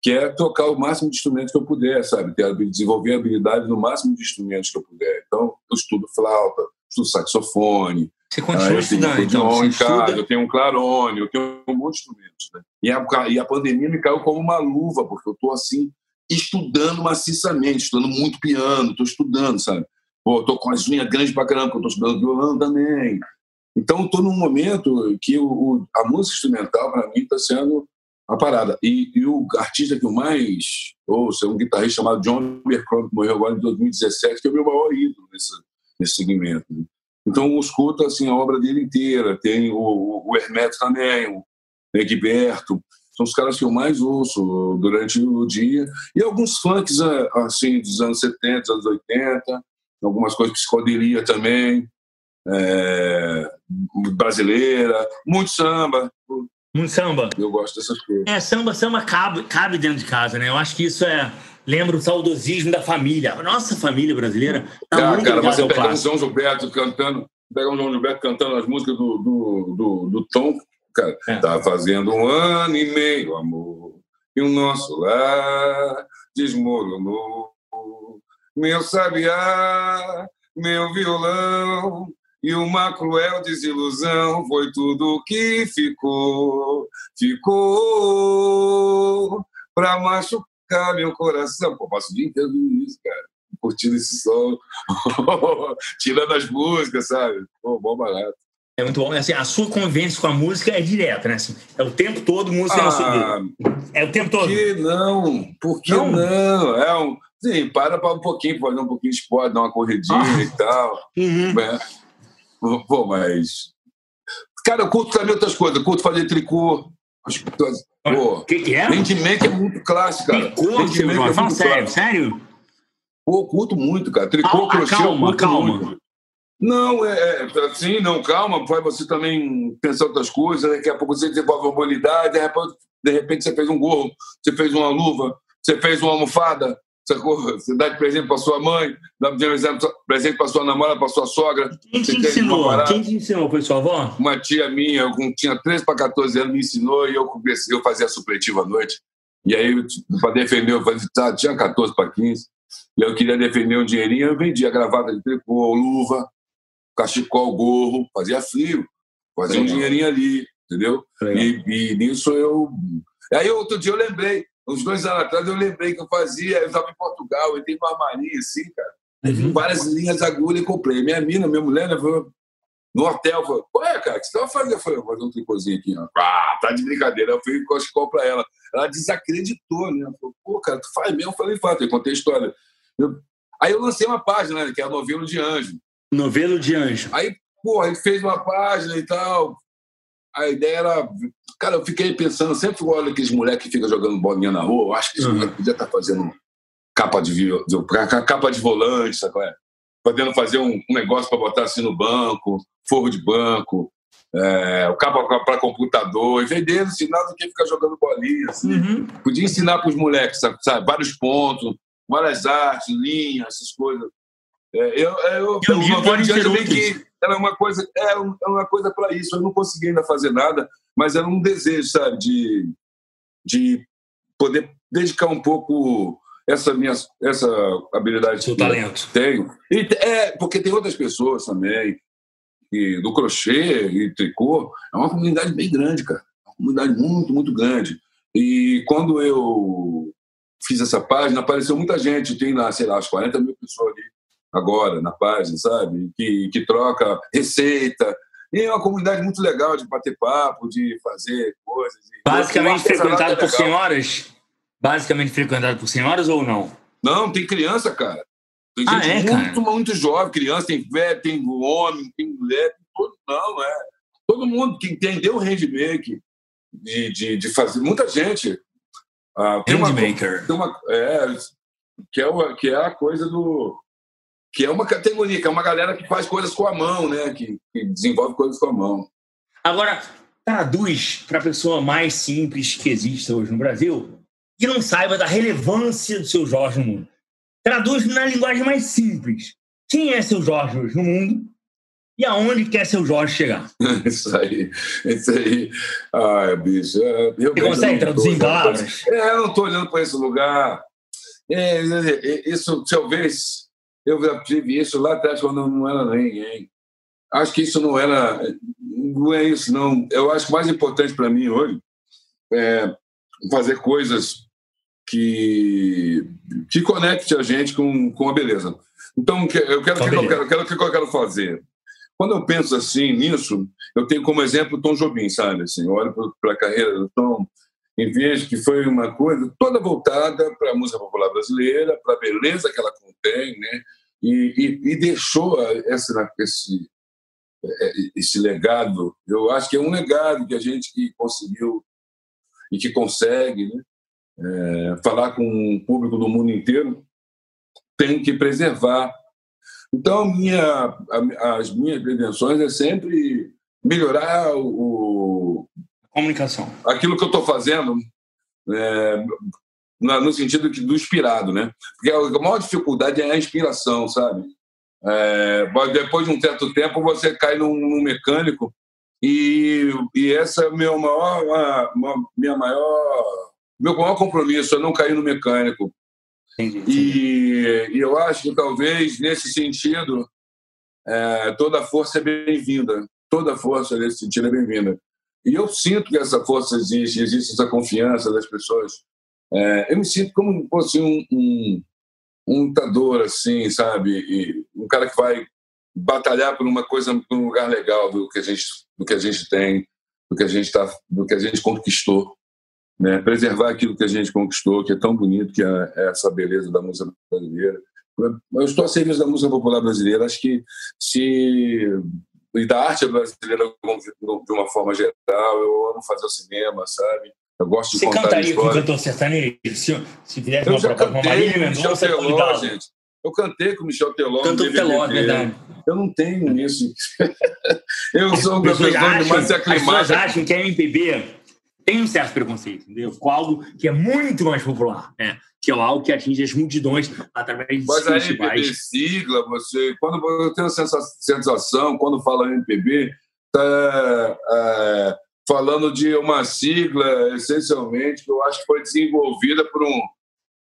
que é tocar o máximo de instrumentos que eu puder, sabe? Desenvolver habilidade no máximo de instrumentos que eu puder. Então, eu estudo flauta, estudo saxofone. Você continua ah, estudando, então? Você casa. Eu tenho um clarone, eu tenho um monte de instrumentos. Né? E, a, e a pandemia me caiu como uma luva, porque eu estou assim, estudando maciçamente, estudando muito piano, estou estudando, sabe? Pô, tô com as unhas grandes pra caramba, porque eu tô estudando violão também. Então, estou num momento que o, o, a música instrumental, para mim, está sendo a parada. E, e, o artista que eu mais ouço é um guitarrista chamado John Abercrombie, que morreu agora em 2017, que é o meu maior ídolo nesse, nesse segmento. Né? Então, eu escuto assim, a obra dele inteira. Tem o, o Hermeto também, o Egberto. São os caras que eu mais ouço durante o dia. E alguns funks é, assim, dos anos 70, dos anos 80. Algumas coisas de psicodelia também. É, brasileira. Muito samba. Muito samba. Eu gosto dessas coisas. É, samba, samba cabe, cabe dentro de casa, né? Eu acho que isso é lembra o saudosismo da família. A nossa família brasileira tá ah, cara, você um João Gilberto cantando, pegar um João Gilberto cantando as músicas do, do, do, do Tom, cara, é. tá fazendo um ano e meio, amor, e o nosso lar desmoronou. Meu sabiá, meu violão, e uma cruel desilusão foi tudo que ficou, ficou pra machucar tocar meu coração. Pô, passo o dia inteiro isso, cara. Curtindo esse som, tirando as músicas, sabe? Pô, bom barato. É muito bom. Assim, a sua convivência com a música é direta, né? Assim, é o tempo todo música ah, na sua vida. É o tempo todo. Por que não? Por que não? não? É um... Sim, para para um pouquinho, fazer um pouquinho de esporte, dar uma corridinha ah. e tal. Uhum. É. Pô, mas... Cara, eu curto também outras coisas. Eu curto fazer tricô. O que, que é? Handmaker é muito clássico, cara. Tricô, é fala sério, sério? Pô, curto muito, cara. Tricô, calma, crochê, calma, calma. Muito. Não, é, é assim, não, calma, vai você também pensar outras coisas, daqui a pouco você desenvolve uma habilidade, de repente, de repente você fez um gorro, você fez uma luva, você fez uma almofada, você dá de presente para sua mãe, dá de presente para sua namorada, para sua sogra. Quem te ensinou? Quem te ensinou? Foi sua avó? Uma tia minha, eu tinha 13 para 14 anos, me ensinou e eu comecei, eu fazia supletivo à noite. E aí, para defender, eu fazia, tá, tinha 14 para 15, e eu queria defender um dinheirinho, eu vendia gravata de tricô, luva, cachecol, gorro, fazia frio, fazia Legal. um dinheirinho ali, entendeu? E, e, nisso eu. Aí outro dia eu lembrei, uns dois anos atrás eu lembrei que eu fazia, eu estava em Portugal, eu tenho uma armarinha assim, cara, uhum. várias linhas agulha e comprei. Minha mina, minha mulher, né, falou, no hotel, falou, ué, cara, o que você estava fazendo? Eu falei, vou fazer um tricôzinho aqui, ó. Ah, tá de brincadeira. Eu fui cachecol para ela. Ela desacreditou, né? Falou, pô, cara, tu faz mesmo? Eu falei, fato, eu contei a história. Eu... Aí eu lancei uma página, né, que é a Novelo de Anjo. Novelo de Anjo. Aí, pô, ele fez uma página e tal. A ideia era. Cara, eu fiquei pensando, sempre olho aqueles moleques que ficam jogando bolinha na rua. Eu acho que esse uhum. podia estar tá fazendo capa de, capa de volante, sabe é? Podendo fazer um, um negócio para botar assim no banco, forro de banco, é, o cabo para computador, e vender ensinar do que ficar jogando bolinha. Assim. Uhum. Podia ensinar para os moleques, sabe, sabe, Vários pontos, várias artes, linhas, essas coisas. É, eu, é, eu, eu, eu pode ser que era uma coisa, era é uma coisa para isso. Eu não consegui ainda fazer nada, mas era um desejo, sabe, de, de poder dedicar um pouco essa minha essa habilidade seu talento. tenho. E, é porque tem outras pessoas também e do crochê e tricô é uma comunidade bem grande cara. Uma comunidade muito muito grande. E quando eu fiz essa página apareceu muita gente tem lá sei lá as 40 mil pessoas ali agora na página, sabe? Que, que troca receita. E é uma comunidade muito legal de bater papo, de fazer coisas. Basicamente frequentado por senhoras? Basicamente frequentado por senhoras ou não? Não, tem criança, cara. Tem ah, gente é, muito, cara? muito jovem, criança, tem velho, tem homem, tem mulher, tem todo, não, é. Todo mundo que entendeu o handmake, de, de, de fazer, muita gente. Ah, tem handmaker. Uma, tem uma, é, que, é, que é a coisa do que é uma categoria, que é uma galera que faz coisas com a mão, né? Que, que desenvolve coisas com a mão. Agora, traduz para a pessoa mais simples que existe hoje no Brasil que não saiba da relevância do seu Jorge no mundo. Traduz na linguagem mais simples. Quem é seu Jorge hoje no mundo e aonde quer seu Jorge chegar? isso aí, isso aí. Ai, bicho. É, eu Você consegue traduzir em palavras? É, eu não estou olhando para esse lugar. É, isso talvez eu já tive isso lá atrás quando não era ninguém. Acho que isso não era. Não é isso, não. Eu acho que mais importante para mim hoje é fazer coisas que, que conecte a gente com, com a beleza. Então, eu quero, eu quero, eu quero, o que eu quero fazer? Quando eu penso assim nisso, eu tenho como exemplo o Tom Jobim, sabe? Assim, eu olho para a carreira do Tom e vejo que foi uma coisa toda voltada para a música popular brasileira, para a beleza que ela contém, né? E, e, e deixou essa, esse, é, esse legado. Eu acho que é um legado que a gente que conseguiu e que consegue né, é, falar com o público do mundo inteiro tem que preservar. Então, minha, as minhas pretensões é sempre melhorar o, comunicação. Aquilo que eu estou fazendo, é, no sentido do inspirado, né? Porque a maior dificuldade é a inspiração, sabe? É, depois de um certo tempo você cai num, num mecânico e, e essa é meu maior, minha maior, meu maior compromisso é não cair no mecânico. Entendi, entendi. E, e, eu acho que talvez nesse sentido é, toda força é bem-vinda, toda força nesse sentido é bem-vinda. E eu sinto que essa força existe, existe essa confiança das pessoas é, eu me sinto como se fosse um, um, um lutador, assim, sabe? E um cara que vai batalhar por uma coisa, por um lugar legal do que a gente, do que a gente tem, do que a gente tá, do que a gente conquistou, né? Preservar aquilo que a gente conquistou, que é tão bonito, que é, é essa beleza da música brasileira. Eu estou a serviço da música popular brasileira. Acho que se e da arte brasileira de uma forma geral. Eu amo fazer o cinema, sabe? Eu gosto de Você contar cantaria com o cantor sertanejo? Se, se fizesse Eu uma proposta com Marília com o Michel Mendonça, Teló, convidá-lo. gente. Eu cantei com o Michel Teló. Cantou no Teló, é verdade. Eu não tenho isso. eu sou pessoas pessoa que mais se as pessoas acham que a MPB tem um certo preconceito, entendeu? Com algo que é muito mais popular, né? que é algo que atinge as multidões através de Mas a. MPB sigla, você. Quando eu tenho a sensa- sensação, quando fala MPB, está falando de uma sigla, essencialmente, que eu acho que foi desenvolvida por um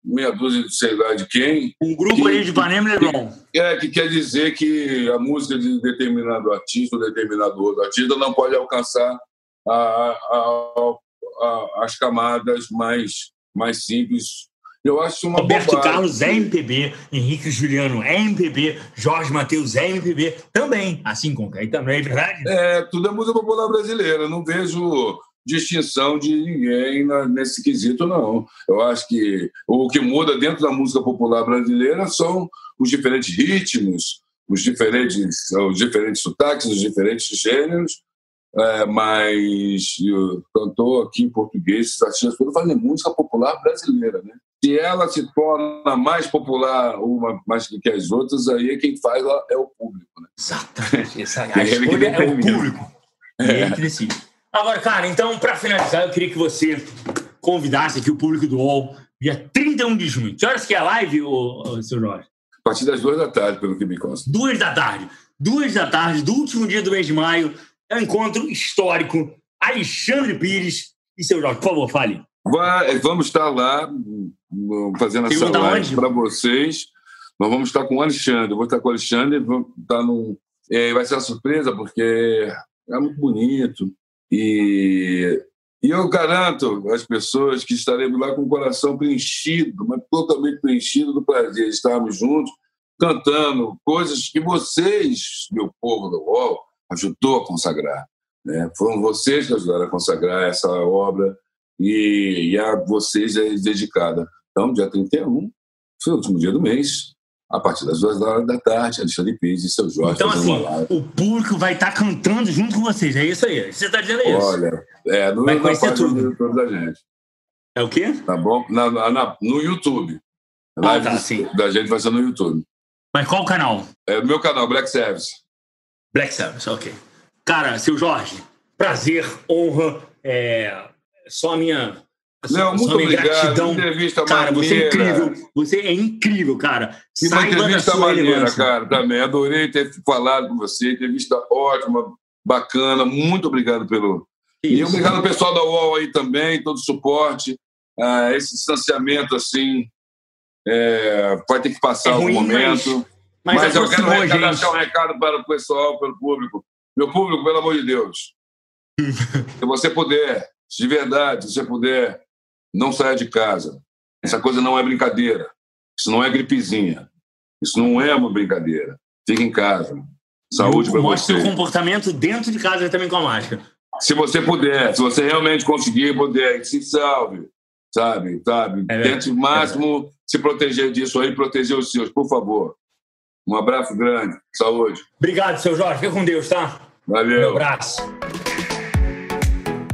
meia dúzia de sei lá de quem, Um grupo que- ali de Ipanema Leblon. é, que quer dizer que a música de determinado artista ou determinado outro artista não pode alcançar a- a- a- as camadas mais, mais simples. Eu acho uma Roberto bobagem. Carlos é MPB, Henrique Juliano é MPB, Jorge Matheus é MPB também, assim como Caetano, é verdade? É, tudo é música popular brasileira. Eu não vejo distinção de ninguém nesse quesito, não. Eu acho que o que muda dentro da música popular brasileira são os diferentes ritmos, os diferentes, os diferentes sotaques, os diferentes gêneros. É, mas eu cantou aqui em português, esses artistas todos fazem música popular brasileira, né? Se ela se torna mais popular uma mais do que as outras, aí quem faz é o público, né? Exatamente. Essa, É a escolha é o público. É ele que decide. Agora, cara, então, para finalizar, eu queria que você convidasse aqui o público do UOL dia 31 de junho. Que horas que é a live, ô, ô, seu Jorge? A partir das duas da tarde, pelo que me consta. Duas da tarde. Duas da tarde, do último dia do mês de maio, é um encontro histórico. Alexandre Pires e seu Jorge, por favor, fale. Vai- vamos estar lá fazendo essa live para vocês. Nós vamos estar com o Alexandre. Eu vou estar com o Alexandre. Vamos estar num, é, vai ser uma surpresa, porque é muito bonito. E, e eu garanto às pessoas que estaremos lá com o coração preenchido, mas totalmente preenchido do prazer de estarmos juntos, cantando coisas que vocês, meu povo do UOL, ajudou a consagrar. Né? Foram vocês que ajudaram a consagrar essa obra e, e a vocês é dedicada. Então, dia 31, foi o último dia do mês, a partir das duas horas da tarde, Alexandre Pires e seu Jorge Então, assim, o público vai estar cantando junto com vocês. É isso aí. Você está dizendo isso. Olha, é, no, Vai conhecer tudo. do YouTube da gente, É o quê? tá bom? Na, na- no YouTube. A Ah, live tá, do- sim. da gente vai ser no YouTube. Mas qual o canal? É no meu canal, Black Service. Black Sabbath, ok. Cara, seu Jorge, prazer, honra, é só a minha. Não, só muito a minha obrigado. gratidão. Entrevista Cara, você é maneira. incrível. Você é incrível, cara. E uma Saiba da entrevista sua maneira, elegância. cara, também. Adorei ter falado com você. Entrevista ótima, bacana. Muito obrigado pelo. Que E isso. obrigado ao pessoal da UOL aí também, todo o suporte. Ah, esse distanciamento, assim, é, vai ter que passar É algum ruim, momento. Mas, Mas, eu quero recado, deixar um recado para o pessoal, para o público. Meu público, pelo amor de Deus. se você puder, se de verdade, se você puder, não saia de casa. Essa coisa não é brincadeira. Isso não é gripezinha. Isso não é uma brincadeira. Fique em casa. Saúde para Mostre você. seu comportamento dentro de casa também com a máscara. Se você puder, se você realmente conseguir, puder, se salve, sabe? sabe? É. Tente o máximo se proteger disso aí, proteger os seus, por favor. Um abraço grande, saúde. Obrigado, seu Jorge. Fica com Deus, tá? Um Valeu. abraço.